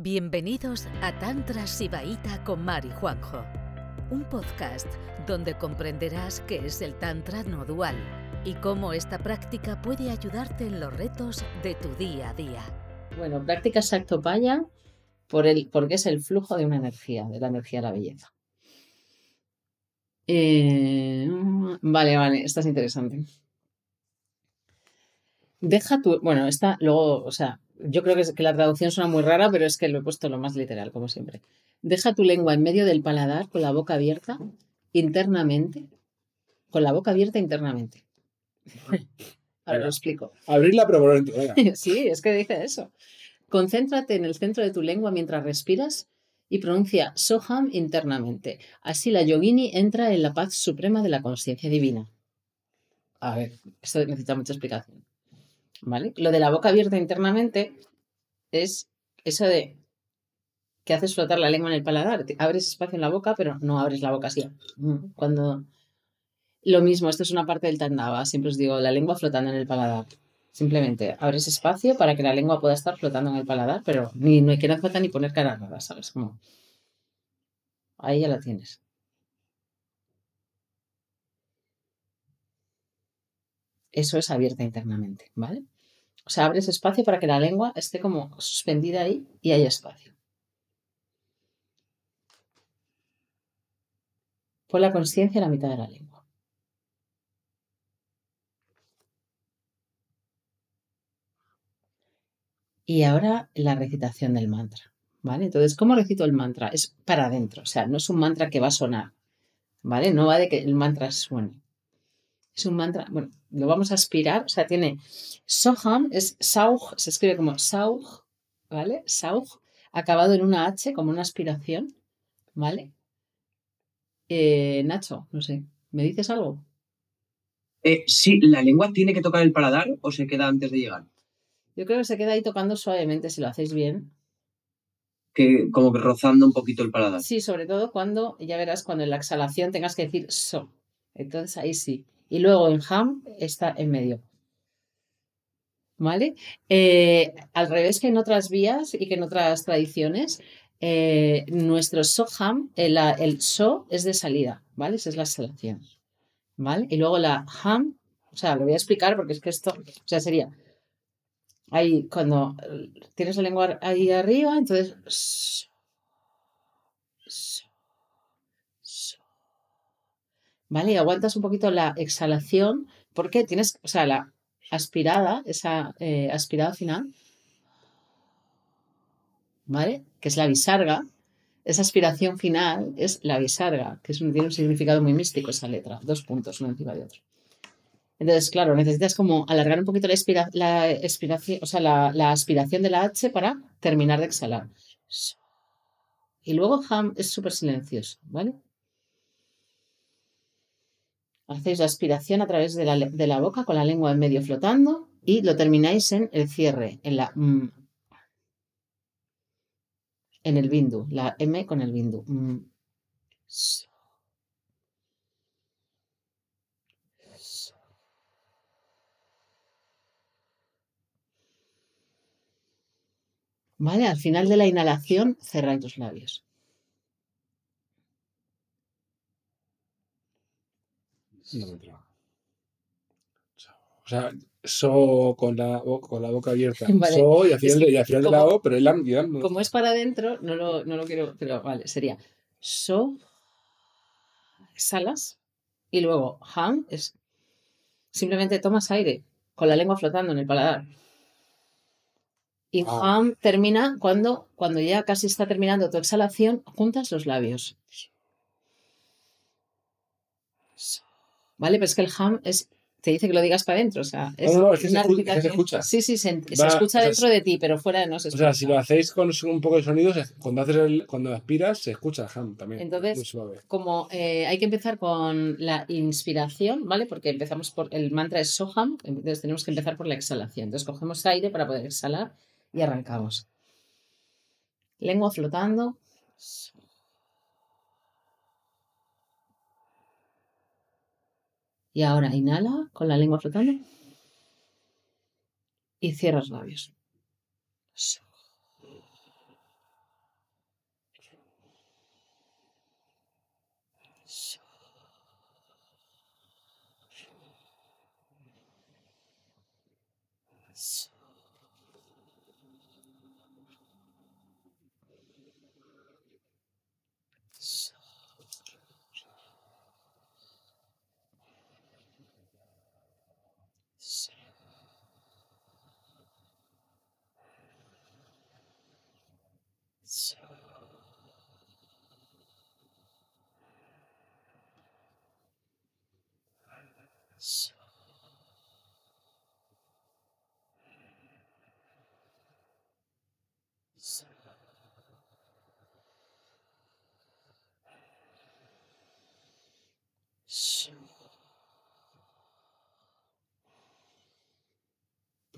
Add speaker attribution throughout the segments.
Speaker 1: Bienvenidos a Tantra Sibaíta con Mari Juanjo, un podcast donde comprenderás qué es el Tantra no dual y cómo esta práctica puede ayudarte en los retos de tu día a día.
Speaker 2: Bueno, práctica Saktopaya por porque es el flujo de una energía, de la energía de la belleza. Eh, vale, vale, esta es interesante. Deja tu. Bueno, esta luego, o sea, yo creo que, es- que la traducción suena muy rara, pero es que lo he puesto lo más literal, como siempre. Deja tu lengua en medio del paladar con la boca abierta internamente. Con la boca abierta internamente. Ahora lo explico.
Speaker 3: Abrirla, pero por dentro.
Speaker 2: Sí, es que dice eso. Concéntrate en el centro de tu lengua mientras respiras y pronuncia Soham internamente. Así la yogini entra en la paz suprema de la conciencia divina. A ver, esto necesita mucha explicación. ¿Vale? Lo de la boca abierta internamente es eso de que haces flotar la lengua en el paladar. Abres espacio en la boca, pero no abres la boca así. Cuando lo mismo, esto es una parte del tandava. Siempre os digo, la lengua flotando en el paladar. Simplemente abres espacio para que la lengua pueda estar flotando en el paladar, pero ni no hay que no falta ni poner cara rara, ¿sabes? Como ahí ya la tienes. Eso es abierta internamente, ¿vale? O sea, abres espacio para que la lengua esté como suspendida ahí y haya espacio. Pon la conciencia en la mitad de la lengua. Y ahora la recitación del mantra, ¿vale? Entonces, ¿cómo recito el mantra? Es para adentro, o sea, no es un mantra que va a sonar, ¿vale? No va de que el mantra suene. Es un mantra, bueno, lo vamos a aspirar, o sea, tiene Soham, es Sauj, se escribe como Sauj, ¿vale? Sauj, acabado en una H, como una aspiración, ¿vale? Eh, Nacho, no sé, ¿me dices algo?
Speaker 4: Eh, sí, ¿la lengua tiene que tocar el paladar o se queda antes de llegar?
Speaker 2: Yo creo que se queda ahí tocando suavemente si lo hacéis bien.
Speaker 4: Que como que rozando un poquito el paladar.
Speaker 2: Sí, sobre todo cuando, ya verás, cuando en la exhalación tengas que decir so. Entonces ahí sí. Y luego en ham está en medio. ¿Vale? Eh, al revés que en otras vías y que en otras tradiciones, eh, nuestro soham, el, el so es de salida, ¿vale? Esa es la exhalación. ¿Vale? Y luego la ham, o sea, lo voy a explicar porque es que esto, o sea, sería ahí cuando eh, tienes la lengua ahí arriba, entonces so. ¿Vale? Y aguantas un poquito la exhalación porque tienes, o sea, la aspirada, esa eh, aspirada final, ¿vale? Que es la visarga. Esa aspiración final es la visarga, que es un, tiene un significado muy místico esa letra, dos puntos uno encima de otro. Entonces, claro, necesitas como alargar un poquito la, expira- la o sea, la, la aspiración de la H para terminar de exhalar. Y luego ham es súper silencioso, ¿vale? Hacéis la aspiración a través de la, de la boca con la lengua en medio flotando y lo termináis en el cierre, en la mm, en el bindu, la M con el bindu. Vale, al final de la inhalación cerráis los labios.
Speaker 3: No me entra. O sea, so con la, con la boca abierta.
Speaker 2: Vale.
Speaker 3: So y al final,
Speaker 2: Es
Speaker 3: y al final de la
Speaker 2: como-
Speaker 3: O, pero el am y am no.
Speaker 2: Como es para adentro, no lo, no lo quiero, pero vale, sería so, exhalas, y luego ham es simplemente tomas aire con la lengua flotando en el paladar. Y
Speaker 3: Ah.
Speaker 2: ham termina cuando, cuando ya casi está terminando tu exhalación, juntas los labios. ¿Vale? Pero es que el ham es, te dice que lo digas para adentro. O sea, es
Speaker 3: no, no, es que se
Speaker 2: una
Speaker 3: que se escucha.
Speaker 2: Sí, sí, se, escucha
Speaker 3: o sea,
Speaker 2: dentro de ti, pero fuera no se
Speaker 3: O
Speaker 2: escucha.
Speaker 3: sea, si lo hacéis con un poco de sonido, cuando haces el, cuando aspiras, se escucha el ham también.
Speaker 2: Entonces-
Speaker 3: Muy suave.
Speaker 2: como eh, hay que empezar con la inspiración, ¿vale? Porque empezamos por el mantra es Soham, entonces tenemos que empezar por la exhalación. Entonces cogemos aire para poder exhalar y arrancamos. Lengua flotando. Y ahora inhala con la lengua flotando. Y cierra los labios.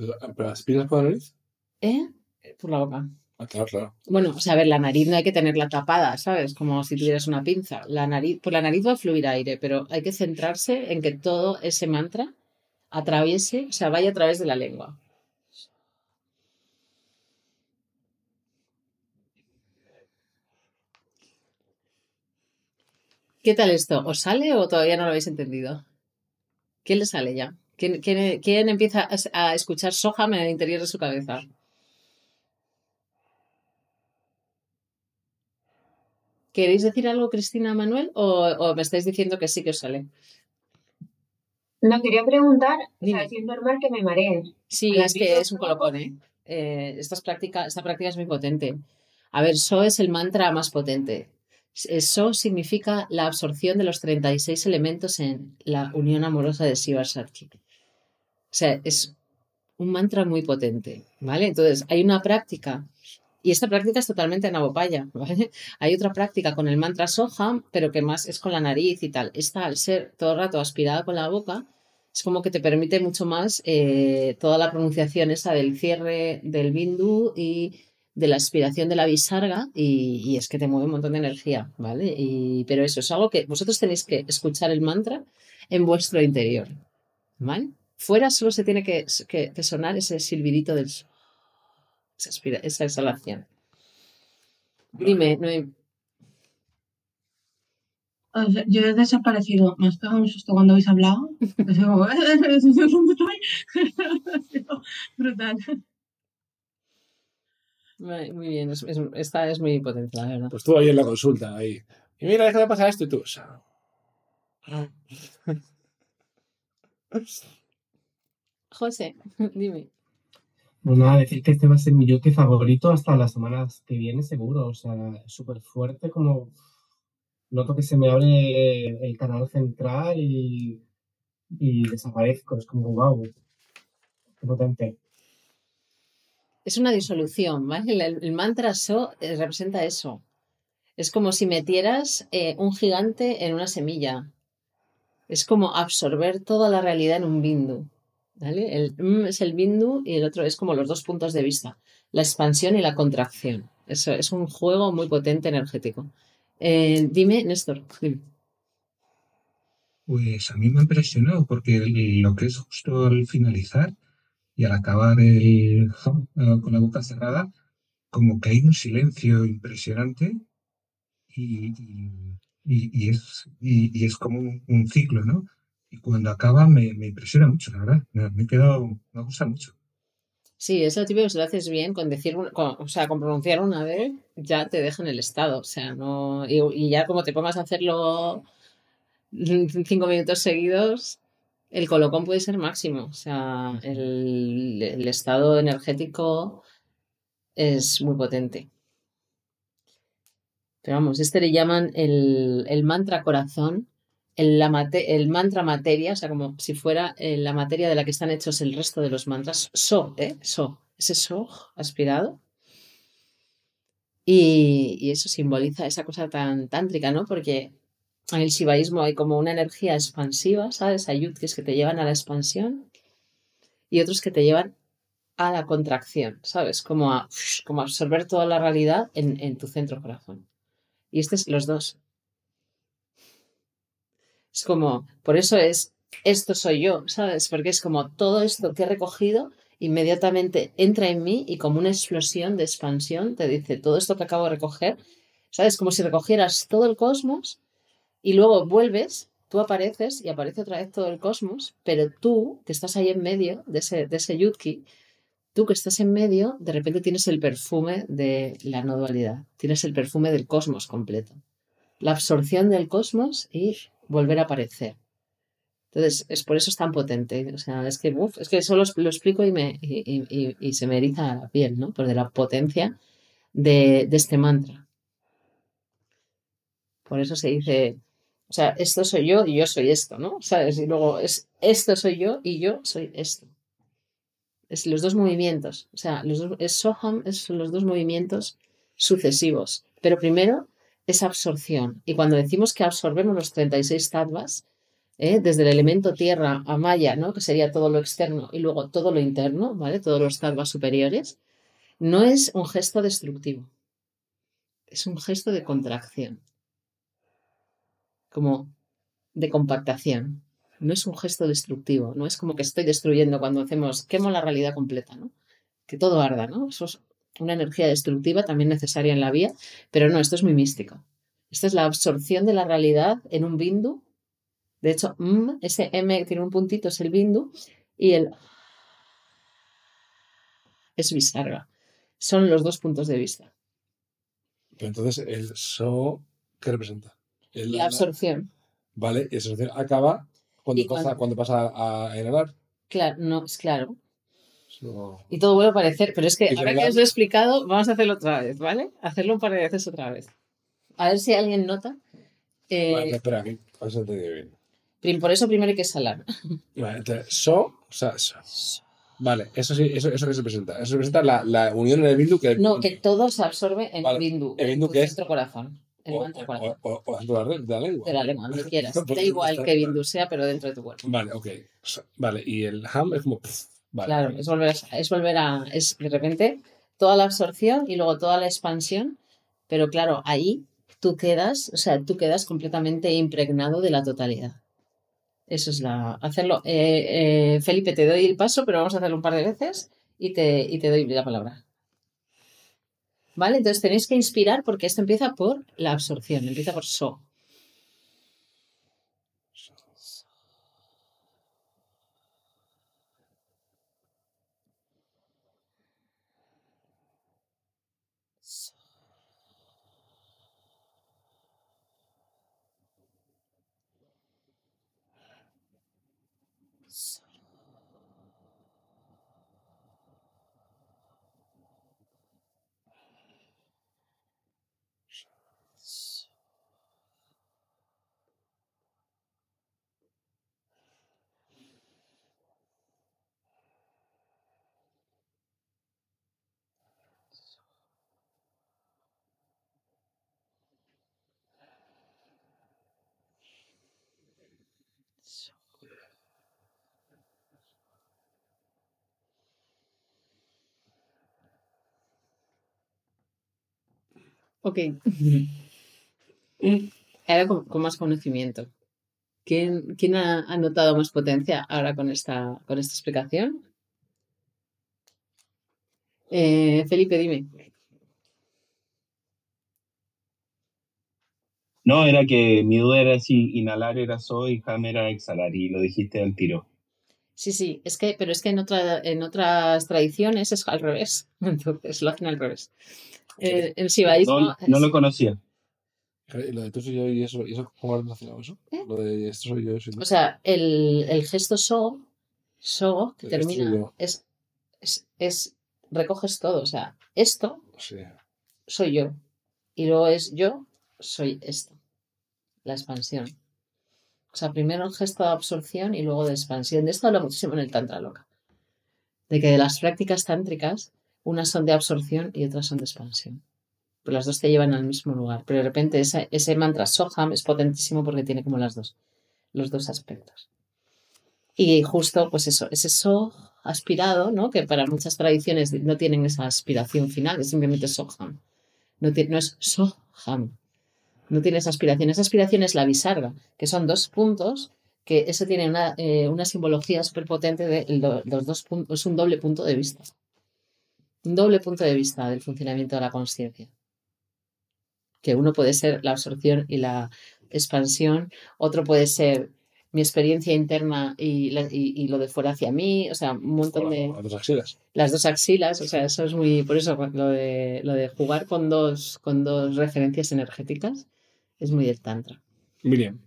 Speaker 3: ¿Pero, pero aspiras por la nariz?
Speaker 2: ¿Eh? Por la boca.
Speaker 3: Ah, claro, claro.
Speaker 2: Bueno, o sea, a ver, la nariz no hay que tenerla tapada, ¿sabes? Como si tuvieras una pinza. La nariz, por la nariz va a fluir aire, pero hay que centrarse en que todo ese mantra atraviese, o sea, vaya a través de la lengua. ¿Qué tal esto? ¿Os sale o todavía no lo habéis entendido? ¿Quién le sale ya? ¿Quién, quién- quién empieza a, escuchar Soham en el interior de su cabeza? ¿Queréis decir algo, Cristina Manuel? ¿O, o me estáis diciendo que sí que os sale?
Speaker 5: No, quería preguntar, o sea,
Speaker 2: Dime.
Speaker 5: si es normal que me maree.
Speaker 2: Sí,
Speaker 5: ¿Al
Speaker 2: es que es un colocón, ¿eh? Eh, estas práctica- esta práctica es muy potente. A ver, So es el mantra más potente. S- So significa la absorción de los 36 elementos en la unión amorosa de Shiva Shakti. O sea, es un mantra muy potente, ¿vale? Entonces, hay una práctica, y esta práctica es totalmente navopaya, ¿vale? Hay otra práctica con el mantra Soham, pero que más es con la nariz y tal. Esta, al ser todo el rato aspirada con la boca, es como que te permite mucho más eh, toda la pronunciación esa del cierre del bindu y de la aspiración de la bisarga y, y es que te mueve un montón de energía, ¿vale? Y, pero eso es algo que vosotros tenéis que escuchar el mantra en vuestro interior, ¿vale? Fuera solo se tiene que, que- que sonar ese silbidito del esa, exhalación. Dime, Noem.
Speaker 6: O sea, yo he desaparecido. Me has pegado un susto cuando habéis hablado. Brutal.
Speaker 2: Muy muy bien, es- es- esta es muy potente, la verdad.
Speaker 3: Pues tú ahí en la consulta, ahí. Y mira, déjame pasar esto y tú.
Speaker 2: José, dime.
Speaker 7: Pues nada, decir que este va a ser mi yoke favorito hasta las semanas que vienen, seguro. O sea, es súper fuerte, como noto que se me abre el canal central y, y desaparezco. Es como, wow, qué potente.
Speaker 2: Es una disolución, ¿vale? El, el mantra So eh, representa eso. Es como si metieras eh, un gigante en una semilla. Es como absorber toda la realidad en un bindu. El es el bindu y el otro es como los dos puntos de vista, la expansión y la contracción. Eso es un juego muy potente energético. Eh, dime, Néstor.
Speaker 8: Pues a mí me ha impresionado porque lo que es justo al finalizar y al acabar el con la boca cerrada, como que hay un silencio impresionante y, y- es, y, es como un ciclo, ¿no? Y cuando acaba me, impresiona mucho, la verdad. Me, me he quedado, me gusta mucho.
Speaker 2: Sí, es lo típico si lo haces bien, con decir, con- o sea, con pronunciar una vez, ya te deja en el estado. O sea, no. Y, y ya como te pongas a hacerlo cinco minutos seguidos, el colocón puede ser máximo. O sea, el, el estado energético es muy potente. Pero vamos, este le llaman el, el mantra corazón, el, la el mantra materia, o sea, como si fuera eh, la materia de la que están hechos el resto de los mantras. So, ¿eh? So. Ese so aspirado. Y, eso simboliza esa cosa tan tántrica, ¿no? Porque en el shivaísmo hay como una energía expansiva, ¿sabes? Hay yudkis que te llevan a la expansión y otros que te llevan a la contracción, ¿sabes? Como a, como absorber toda la realidad en, tu centro corazón. Y este es los dos. Es como, por eso es, esto soy yo, ¿sabes? Porque es como todo esto que he recogido inmediatamente entra en mí y como una explosión de expansión te dice todo esto que acabo de recoger, ¿sabes? Como si recogieras todo el cosmos, Y luego vuelves, tú apareces y aparece otra vez todo el cosmos, pero tú, que estás ahí en medio de ese, de ese yutki, tú que estás en medio, de repente tienes el perfume de la no dualidad, tienes el perfume del cosmos completo. La absorción del cosmos y volver a aparecer. Entonces, es por eso es tan potente. O sea, es que, uf, es que solo lo explico y, me, y, y- y se me eriza la piel, ¿no? Por de la potencia de, de este mantra. Por eso se dice, o sea, esto soy yo y yo soy esto, ¿no? ¿Sabes? Y luego es esto soy yo y yo soy esto. Es los dos movimientos. O sea, los dos, es Soham, es los dos movimientos sucesivos. Pero primero es absorción. Y cuando decimos que absorbemos los 36 tattvas, ¿eh? desde el elemento tierra a Maya, ¿no? que sería todo lo externo, y luego todo lo interno, ¿vale? todos los tattvas superiores, no es un gesto destructivo, es un gesto de contracción, como de compactación. No es un gesto destructivo, no es como que estoy destruyendo cuando hacemos, quemo la realidad completa, ¿no? Que todo arda, ¿no? Una energía destructiva también necesaria en la vía, pero no, esto es muy místico. Esta es la absorción de la realidad en un bindu. De hecho, mm, ese M tiene un puntito es el bindu y el es visarga. Son los dos puntos de vista.
Speaker 3: Pero entonces, el so, ¿qué representa? El-
Speaker 2: La absorción.
Speaker 3: Vale, y esa absorción acaba cuando pasa,
Speaker 2: cuando-
Speaker 3: cuando pasa a inhalar.
Speaker 2: Claro, no, es claro.
Speaker 3: So-
Speaker 2: Y todo vuelve a aparecer, pero es que ahora que os lo he explicado, vamos a hacerlo otra vez, ¿vale? Hacerlo un par de veces otra vez. A ver si alguien nota. Eh,
Speaker 3: Vale, espera, que a ver si he entendido bien.
Speaker 2: por eso primero hay que salar.
Speaker 3: Vale, entonces, so, o sea, so. Vale, eso sí, eso, eso que se presenta. Eso representa la, la unión en el bindu que.
Speaker 2: No, que todo se absorbe en
Speaker 3: Vale,
Speaker 2: el bindu,
Speaker 3: ¿el bindu qué es?
Speaker 2: centro corazón, el
Speaker 3: o,
Speaker 2: mantra
Speaker 3: o,
Speaker 2: corazón.
Speaker 3: o, o dentro de la, lengua.
Speaker 2: De la lengua, donde quieras. Da igual que bindu sea, pero dentro de tu cuerpo.
Speaker 3: Vale, ok. So- Vale, y el ham es como. pff,
Speaker 2: Claro, es volver, a, es volver a. Es de repente toda la absorción y luego toda la expansión, pero claro, ahí tú quedas, o sea, tú quedas completamente impregnado de la totalidad. Eso es la. Hacerlo. eh, eh, Felipe, te doy el paso, pero vamos a hacerlo un par de veces y te, y te doy la palabra. ¿Vale? Entonces tenéis que inspirar porque esto empieza por la absorción, empieza por so. Ok. Ahora con, con más conocimiento. ¿Quién, quién ha, ha notado más potencia ahora con esta, con esta explicación? Eh, Felipe, dime.
Speaker 9: No, era que mi duda era si inhalar era so y ham era exhalar, y lo dijiste al tiro.
Speaker 2: Sí, sí, es que, pero es que en, otra, en otras tradiciones es al revés. Entonces lo hacen al revés. Eh, el shivaísmo.
Speaker 9: No, lo conocía.
Speaker 3: Y Lo de tú soy yo y eso, ¿y eso cómo has relacionado eso?
Speaker 2: ¿Eh?
Speaker 3: Lo de esto soy yo. soy tú.
Speaker 2: O sea, el, el gesto so, so, que termina,
Speaker 3: yo.
Speaker 2: es, es, es, recoges todo. O sea, esto
Speaker 3: Sí.
Speaker 2: soy yo. Y luego es yo, soy esto. La expansión. O sea, primero el gesto de absorción y luego de expansión. De esto habla muchísimo en el Tantra Loca. De que de las prácticas tántricas, unas son de absorción y otras son de expansión. Pero las dos te llevan al mismo lugar. Pero de repente ese, ese mantra Soham es potentísimo porque tiene como las dos, los dos aspectos. Y justo, pues eso, ese so aspirado, ¿no? Que para muchas tradiciones no tienen esa aspiración final, es simplemente Soham. No, no es Soham. No tiene esa aspiración. Esa aspiración es la visarga, que son dos puntos, que eso tiene una, eh, una simbología súper potente de lo- los dos puntos, es un doble punto de vista. Un doble punto de vista del funcionamiento de la conciencia. que uno puede ser la absorción y la expansión, otro puede ser mi experiencia interna y, la- y- y lo de fuera hacia mí, o sea, un montón de...
Speaker 3: Las dos axilas.
Speaker 2: Las dos axilas, o sea, eso es muy... Por eso lo de, lo de jugar con dos, con dos referencias energéticas es muy del tantra.
Speaker 3: Miriam.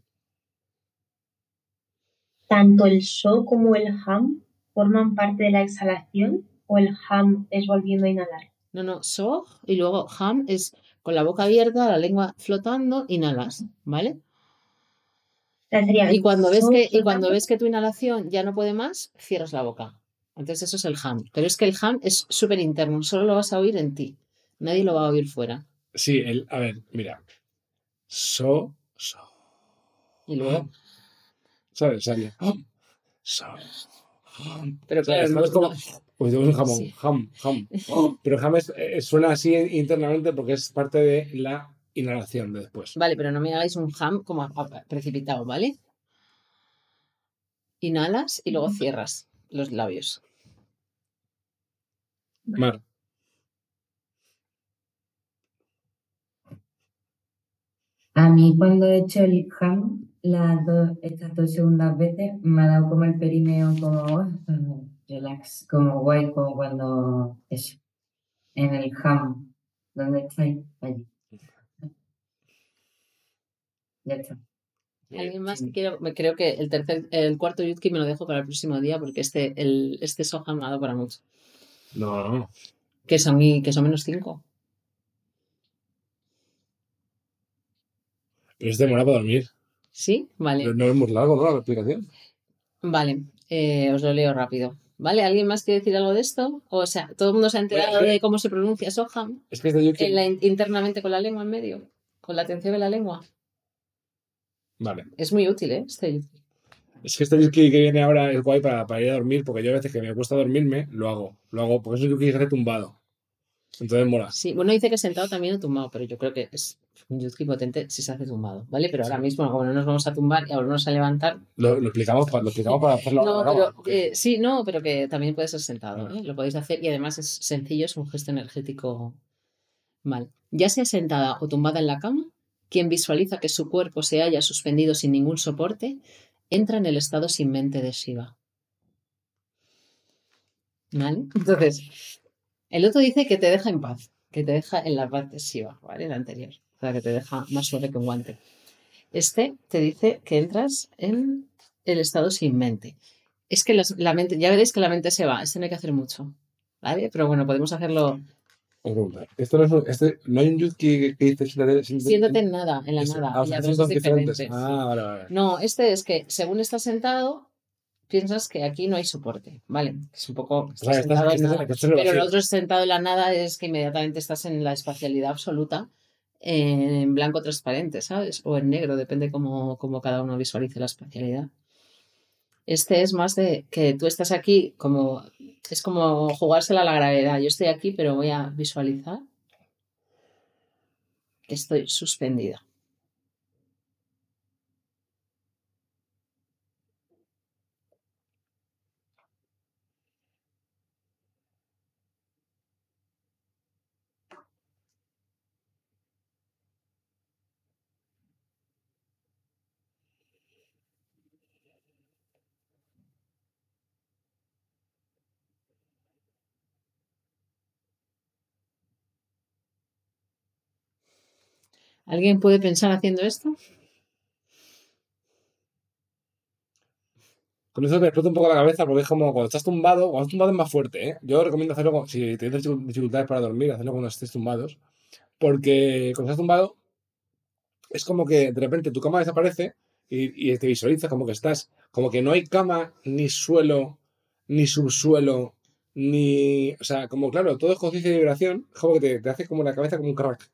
Speaker 5: ¿Tanto el so como el ham forman parte de la exhalación o el ham es volviendo a inhalar?
Speaker 2: No, no, so y luego ham es con la boca abierta, la lengua flotando, inhalas, ¿vale? Y cuando ves que, y cuando ves que tu inhalación ya no puede más, cierras la boca. Entonces eso es el ham. Pero es que el ham es súper interno, solo lo vas a oír en ti. Nadie lo va a oír fuera.
Speaker 3: Sí, el, a ver, mira. So, so.
Speaker 2: Y luego,
Speaker 3: ¿Sabes? Sale. So.
Speaker 2: pero claro,
Speaker 3: ¿Sabes? como, pues tenemos un jamón.
Speaker 2: Sí.
Speaker 3: Ham, ham. Pero ham es- eh, suena así internamente porque es parte de la inhalación de después.
Speaker 2: Vale, pero no me hagáis un ham como a- a- precipitado, ¿vale? Inhalas y luego cierras los labios.
Speaker 3: Mar.
Speaker 10: A mí cuando he hecho el ham, las dos, estas dos segundas veces, me ha dado como el perineo como mm, relax, como guay, como cuando eso, en el ham. ¿Dónde estáis? Allí. Ya está.
Speaker 2: ¿Alguien más que quiera? Me creo que el tercer, el cuarto yutki me lo dejo para el próximo día porque este, el, este soham me ha dado para mucho.
Speaker 3: No, no.
Speaker 2: Que son, y- que son menos cinco.
Speaker 3: Pero es demora para dormir.
Speaker 2: ¿Sí? Vale.
Speaker 3: No, no es muy largo, ¿no? La explicación.
Speaker 2: Vale, eh, os lo leo rápido. ¿Vale? ¿Alguien más quiere decir algo de esto? O sea, ¿todo el mundo se ha enterado de cómo se pronuncia Soham
Speaker 3: Es que
Speaker 2: en la in- internamente con la lengua en medio? Con la atención de la lengua.
Speaker 3: Vale.
Speaker 2: Es muy útil, ¿eh? Este yutki.
Speaker 3: Es que este yutki que viene ahora es guay para, para ir a dormir porque yo a veces que me cuesta dormirme, lo hago. Lo hago porque es un yutki que se hace tumbado. Entonces mola.
Speaker 2: Sí, bueno, dice que sentado también o tumbado, pero yo creo que es un yutki potente si se hace tumbado, ¿vale? Pero ahora mismo, como no nos vamos a tumbar y a volvernos a levantar,
Speaker 3: Lo, lo explicamos, para, lo explicamos para hacerlo
Speaker 2: No, pero eh, sí, no, pero que también puede ser sentado. ¿eh? Lo podéis hacer y además es sencillo, es un gesto energético mal. Ya sea sentada o tumbada en la cama, quien visualiza que su cuerpo se haya suspendido sin ningún soporte, entra en el estado sin mente de Shiva. ¿Vale? Entonces, el otro dice que te deja en paz, que te deja en la paz de Shiva, ¿vale? El anterior. O sea, que te deja más suave que un guante. Este te dice que entras en el estado sin mente. Es que las- la mente, ya veréis que la mente se va, este no hay que hacer mucho, ¿vale? Pero bueno, podemos hacerlo.
Speaker 3: Pregunta. Esto no, es un- este, no hay un yutki que, que dice siéntate, siéntate-
Speaker 2: Siéntate en nada, en la nada.
Speaker 3: ah, o
Speaker 2: y
Speaker 3: sea,
Speaker 2: habrá
Speaker 3: son
Speaker 2: dos
Speaker 3: diferentes.
Speaker 2: diferentes.
Speaker 3: Ah, vale, vale.
Speaker 2: No, este es que según estás sentado, piensas que aquí no hay soporte, ¿vale? Es un poco.
Speaker 3: O sea,
Speaker 2: estás
Speaker 3: estás,
Speaker 2: nada. Pero el
Speaker 3: vacío.
Speaker 2: otro sentado en la nada es que inmediatamente estás en la espacialidad absoluta, en blanco transparente, ¿sabes? O en negro, depende cómo, cómo cada uno visualice la espacialidad. Este es más de que tú estás aquí como. Es como jugársela a la gravedad. Yo estoy aquí, pero voy a visualizar que estoy suspendida. ¿Alguien puede pensar haciendo esto?
Speaker 3: Con eso te explota un poco la cabeza porque es como cuando estás tumbado, cuando estás tumbado es más fuerte, ¿eh? Yo recomiendo hacerlo si tienes dificu- dificultades para dormir, hacerlo cuando estés tumbados. Porque cuando estás tumbado es como que de repente tu cama desaparece y, te visualizas como que estás, como que no hay cama, ni suelo, ni subsuelo, ni. O sea, como claro, todo es conciencia y vibración, como que te hace como la cabeza como un crack.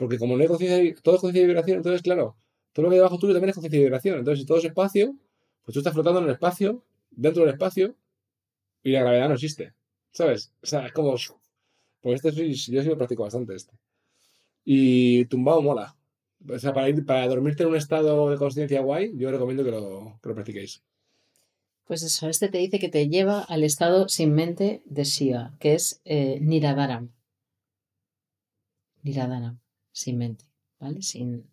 Speaker 3: Porque como no hay conciencia, todo es conciencia y vibración, entonces claro, todo lo que hay debajo tuyo también es conciencia y vibración. Entonces, si todo es espacio, pues tú estás flotando en el espacio, dentro del espacio, y la gravedad no existe. ¿Sabes? O sea, es como. Pues este soy, yo sí lo practico bastante este. Y tumbado mola. O sea, para, ir, para dormirte en un estado de conciencia guay, yo recomiendo que lo, que lo practiquéis.
Speaker 2: Pues eso, este te dice que te lleva al estado sin mente de Shiva, que es eh. Niradaram, sin mente. ¿vale? Sin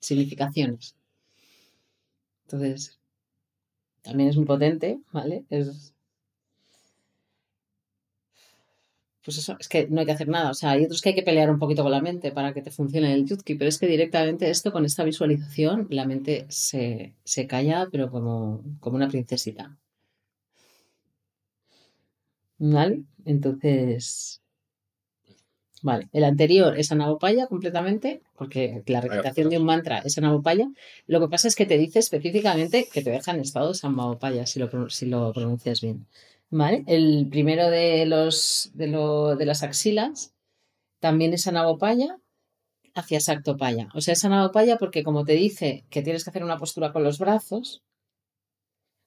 Speaker 2: significaciones. Entonces, también es muy potente, ¿vale? Es... Pues eso, es que no hay que hacer nada. O sea, hay otros que hay que pelear un poquito con la mente para que te funcione el Yutki, pero es que directamente esto, con esta visualización, la mente se, se calla, pero como, como una princesita. ¿Vale? Entonces, Vale, el anterior es Anavopaya completamente, porque la recitación de un mantra es Anavopaya. Lo que pasa es que te dice específicamente que te deja en estado Samavopaya, si lo, si lo pronuncias bien. ¿Vale? El primero de, los, de, lo- de las axilas también es Anavopaya hacia Saktopaya. O sea, es Anavopaya porque como te dice que tienes que hacer una postura con los brazos,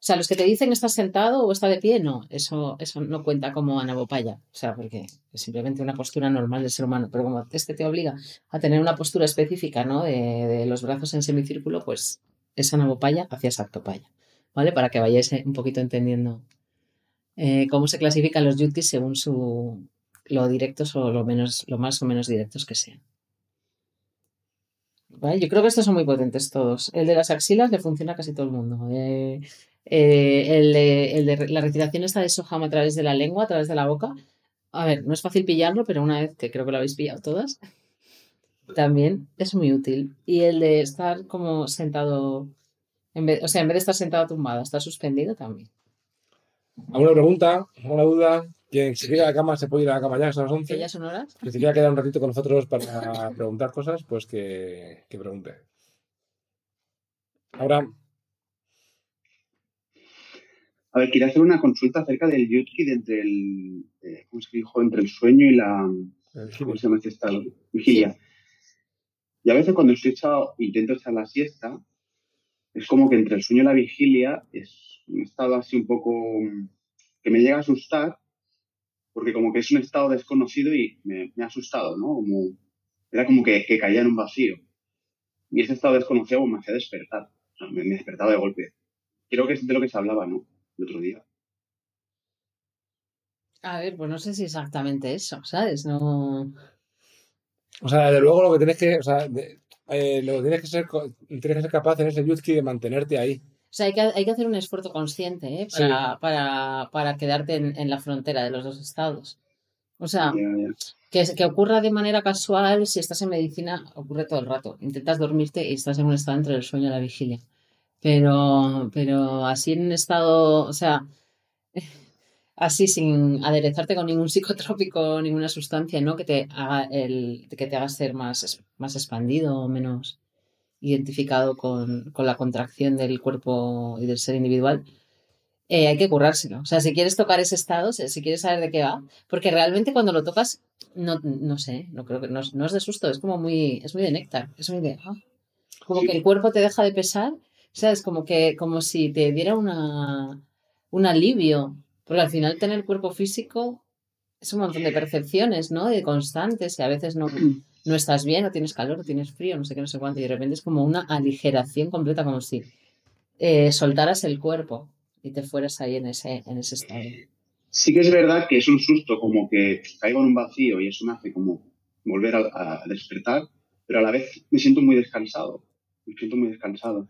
Speaker 2: o sea, los que te dicen estás sentado o está de pie, no, eso, eso no cuenta como anabopaya, o sea, porque es simplemente una postura normal del ser humano, pero como este te obliga a tener una postura específica, ¿no? De, los brazos en semicírculo, pues es anabopaya hacia sartopaya, ¿vale? Para que vayáis eh, un poquito entendiendo eh, cómo se clasifican los yutis según su lo directos o lo menos, lo más o menos directos que sean. ¿Vale? Yo creo que estos son muy potentes todos. El de las axilas le funciona a casi todo el mundo. Eh, eh, el, de, el de la respiración esta de Soham a través de la lengua, a través de la boca. A ver, no es fácil pillarlo, pero una vez que creo que lo habéis pillado todas, también es muy útil. Y el de estar como sentado, en vez, o sea, en vez de estar sentado tumbado, estar suspendido también.
Speaker 3: ¿Alguna pregunta? ¿Alguna duda? Quien se quiera a la cama se puede ir a la cama ya, son las 11.
Speaker 2: Que ya son horas.
Speaker 3: Que se quiera quedar un ratito con nosotros para preguntar cosas, pues que, que pregunte. Ahora,
Speaker 11: A ver, quería hacer una consulta acerca del Yutki de entre el, eh, ¿cómo se dijo? Entre el sueño y la, ¿cómo se llama este estado? Vigilia. Y a veces cuando estoy echado, intento echar la siesta, es como que entre el sueño y la vigilia es un estado así un poco que me llega a asustar, porque como que es un estado desconocido y me, me ha asustado, ¿no? Como, era como que, que caía en un vacío. Y ese estado desconocido me hacía despertar, o sea, me, me despertaba de golpe. Creo que es de lo que se hablaba, ¿no? El otro día.
Speaker 2: A ver, pues no sé si exactamente eso, ¿sabes? No.
Speaker 3: o sea, desde luego lo que tienes que, o sea, de- eh, lo que tienes que ser, tienes que ser capaz en ese Yutki de mantenerte ahí.
Speaker 2: O sea, hay que, hay que hacer un esfuerzo consciente ¿eh?
Speaker 3: Sí.
Speaker 2: para, para, para quedarte en, en la frontera de los dos estados. O sea, que, que ocurra de manera casual, si estás en medicina, ocurre todo el rato. Intentas dormirte y estás en un estado entre el sueño y la vigilia. Pero, pero así en un estado, o sea, así sin aderezarte con ningún psicotrópico, ninguna sustancia, ¿no? Que te haga el, que te haga ser más, más expandido o menos identificado con, con la contracción del cuerpo y del ser individual, eh, hay que currárselo. O sea, si quieres tocar ese estado, si quieres saber de qué va, porque realmente cuando lo tocas, no, no sé, no creo que no, es- no es de susto, es como muy, es muy de néctar, es muy de, ah, como que el cuerpo te deja de pesar, ¿sabes? Como que, como si te diera una, un alivio, porque al final tener cuerpo físico es un montón de percepciones, ¿no? De constantes, y a veces no, no estás bien, o tienes calor, o tienes frío, no sé qué, no sé cuánto, y de repente es como una aligeración completa, como si eh, soltaras el cuerpo y te fueras ahí en ese, en ese estado.
Speaker 11: Sí que es verdad que es un susto, como que caigo en un vacío y eso me hace como volver a despertar, pero a la vez me siento muy descansado. Me siento muy descansado.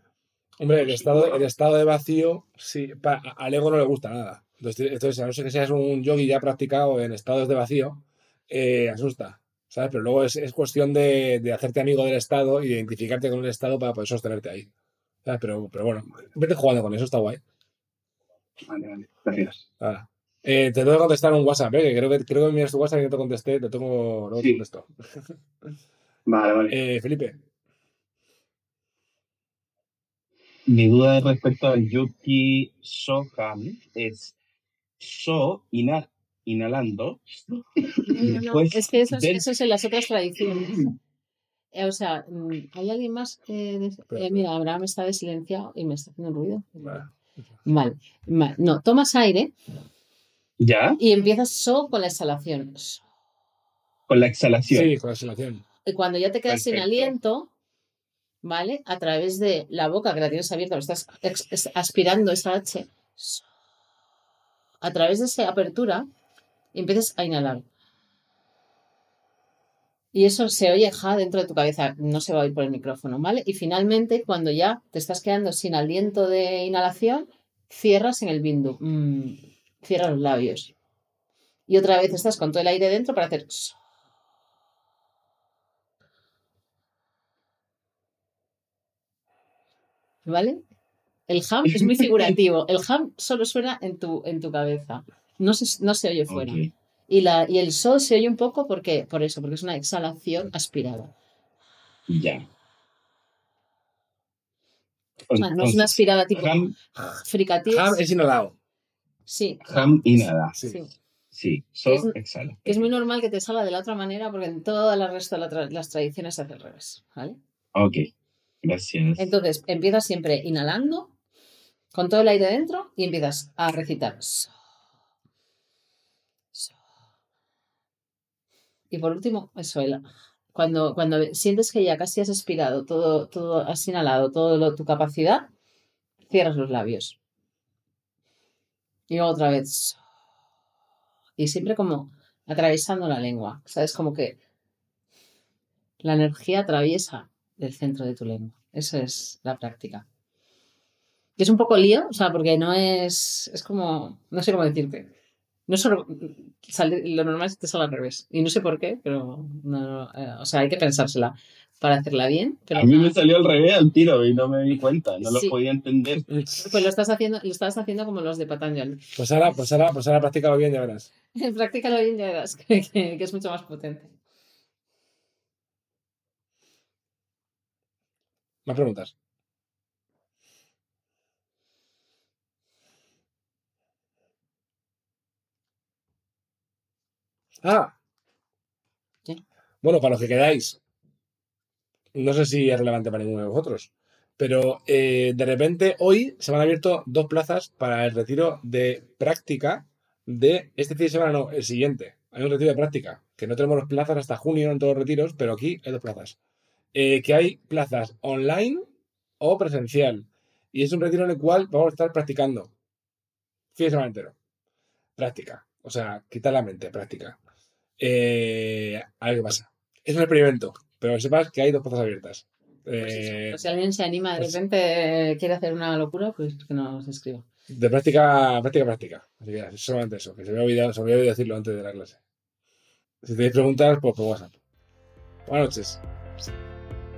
Speaker 3: Hombre, el estado, el estado de vacío, sí, pa- al ego no le gusta nada. Entonces, entonces, a no ser que seas un yogi ya practicado en estados de vacío, eh, asusta, ¿sabes? Pero luego es, es cuestión de, de hacerte amigo del estado y de identificarte con el estado para poder sostenerte ahí. ¿sabes? Pero, pero bueno, vete jugando con eso, está guay.
Speaker 11: Vale, vale. Gracias.
Speaker 3: Eh, te tengo que contestar un WhatsApp, ¿eh? que creo que, creo que miras tu WhatsApp y no te contesté, te tengo, luego te
Speaker 11: Sí.
Speaker 3: contesto.
Speaker 11: Vale, vale.
Speaker 3: Eh, Felipe,
Speaker 9: Mi duda respecto al Yuki Soham es So ina- inhalando
Speaker 2: No, no, es que eso es,
Speaker 9: del-
Speaker 2: eso es en las otras tradiciones. Eh, o sea, mm, ¿hay alguien más? que des- eh, mira, Abraham está de silenciado y me está haciendo ruido. Vale, vale. No, tomas aire
Speaker 9: ¿Ya?
Speaker 2: y empiezas solo con la exhalación. So.
Speaker 9: Con la exhalación.
Speaker 3: sí, con la exhalación.
Speaker 2: Y cuando ya te quedas sin
Speaker 9: Perfecto.
Speaker 2: aliento, ¿vale? A través de la boca que la tienes abierta, lo estás aspirando esa H, a través de esa apertura, empiezas a inhalar. Y eso se oye ja dentro de tu cabeza, no se va a oír por el micrófono, ¿vale? Y finalmente, cuando ya te estás quedando sin aliento de inhalación, cierras en el bindu. Mm, cierras los labios. Y otra vez estás con todo el aire dentro para hacer. ¿Vale? El ham es muy figurativo. El ham solo suena en tu, en tu cabeza. No se, no se oye fuera. Y, la, y el so se oye un poco porque, por eso, porque es una exhalación aspirada.
Speaker 9: Ya.
Speaker 2: O sea, no es una aspirada tipo
Speaker 9: Ham,
Speaker 2: fricativa.
Speaker 3: Ham es inhalado.
Speaker 2: Sí,
Speaker 9: ham y nada.
Speaker 3: Sí.
Speaker 2: sí.
Speaker 9: Sí, so
Speaker 2: Es-
Speaker 9: exhala.
Speaker 2: Que es muy normal que te salga de la otra manera porque en todas las resto de la tra- las tradiciones se hace al revés. ¿vale?
Speaker 9: Ok,
Speaker 2: Entonces, empiezas siempre inhalando con todo el aire dentro y empiezas a recitar. Y por último, eso, cuando, cuando sientes que ya casi has expirado, todo, todo has inhalado, toda tu capacidad, cierras los labios. Y otra vez. Y siempre como atravesando la lengua. ¿Sabes? Como que la energía atraviesa el centro de tu lengua. Eso es la práctica. Y es un poco lío, o sea, porque no es. Es como. No sé cómo decirte. No solo. sale- lo normal es que te sale al revés. Y no sé por qué, pero. No, no, eh, o sea, hay que pensársela para hacerla bien. Pero
Speaker 9: A mí me salió al revés al tiro y no me di cuenta, no
Speaker 2: Sí.
Speaker 9: lo podía entender.
Speaker 2: Pues lo estás haciendo, lo estás haciendo como los de Patanjali.
Speaker 3: Pues ahora, pues ahora, pues ahora practícalo bien, ya verás.
Speaker 2: Practícalo bien, ya verás que, que- que es mucho más potente.
Speaker 3: Más preguntas. Ah.
Speaker 2: ¿Qué?
Speaker 3: Bueno, para los que quedáis. No sé si es relevante para ninguno de vosotros. Pero eh, de repente hoy se han abierto dos plazas para el retiro de práctica de este fin de semana, no, el siguiente. Hay un retiro de práctica, que no tenemos las plazas hasta junio en todos los retiros, pero aquí hay dos plazas. Eh, que hay plazas online o presencial. Y es un retiro en el cual vamos a estar practicando. Fin de semana entero. Práctica. O sea, quitar la mente, práctica. Eh, a ver qué pasa. Es un experimento, pero que sepas que hay dos plazas abiertas. Eh,
Speaker 2: Pues si alguien se anima de
Speaker 3: pues-
Speaker 2: repente, quiere hacer una locura, pues que nos escriba.
Speaker 3: de práctica, práctica, práctica. Así que es solamente eso, que se me había olvidado, se me había olvidado decirlo antes de la clase. Si tenéis preguntas, pues por WhatsApp. Buenas noches.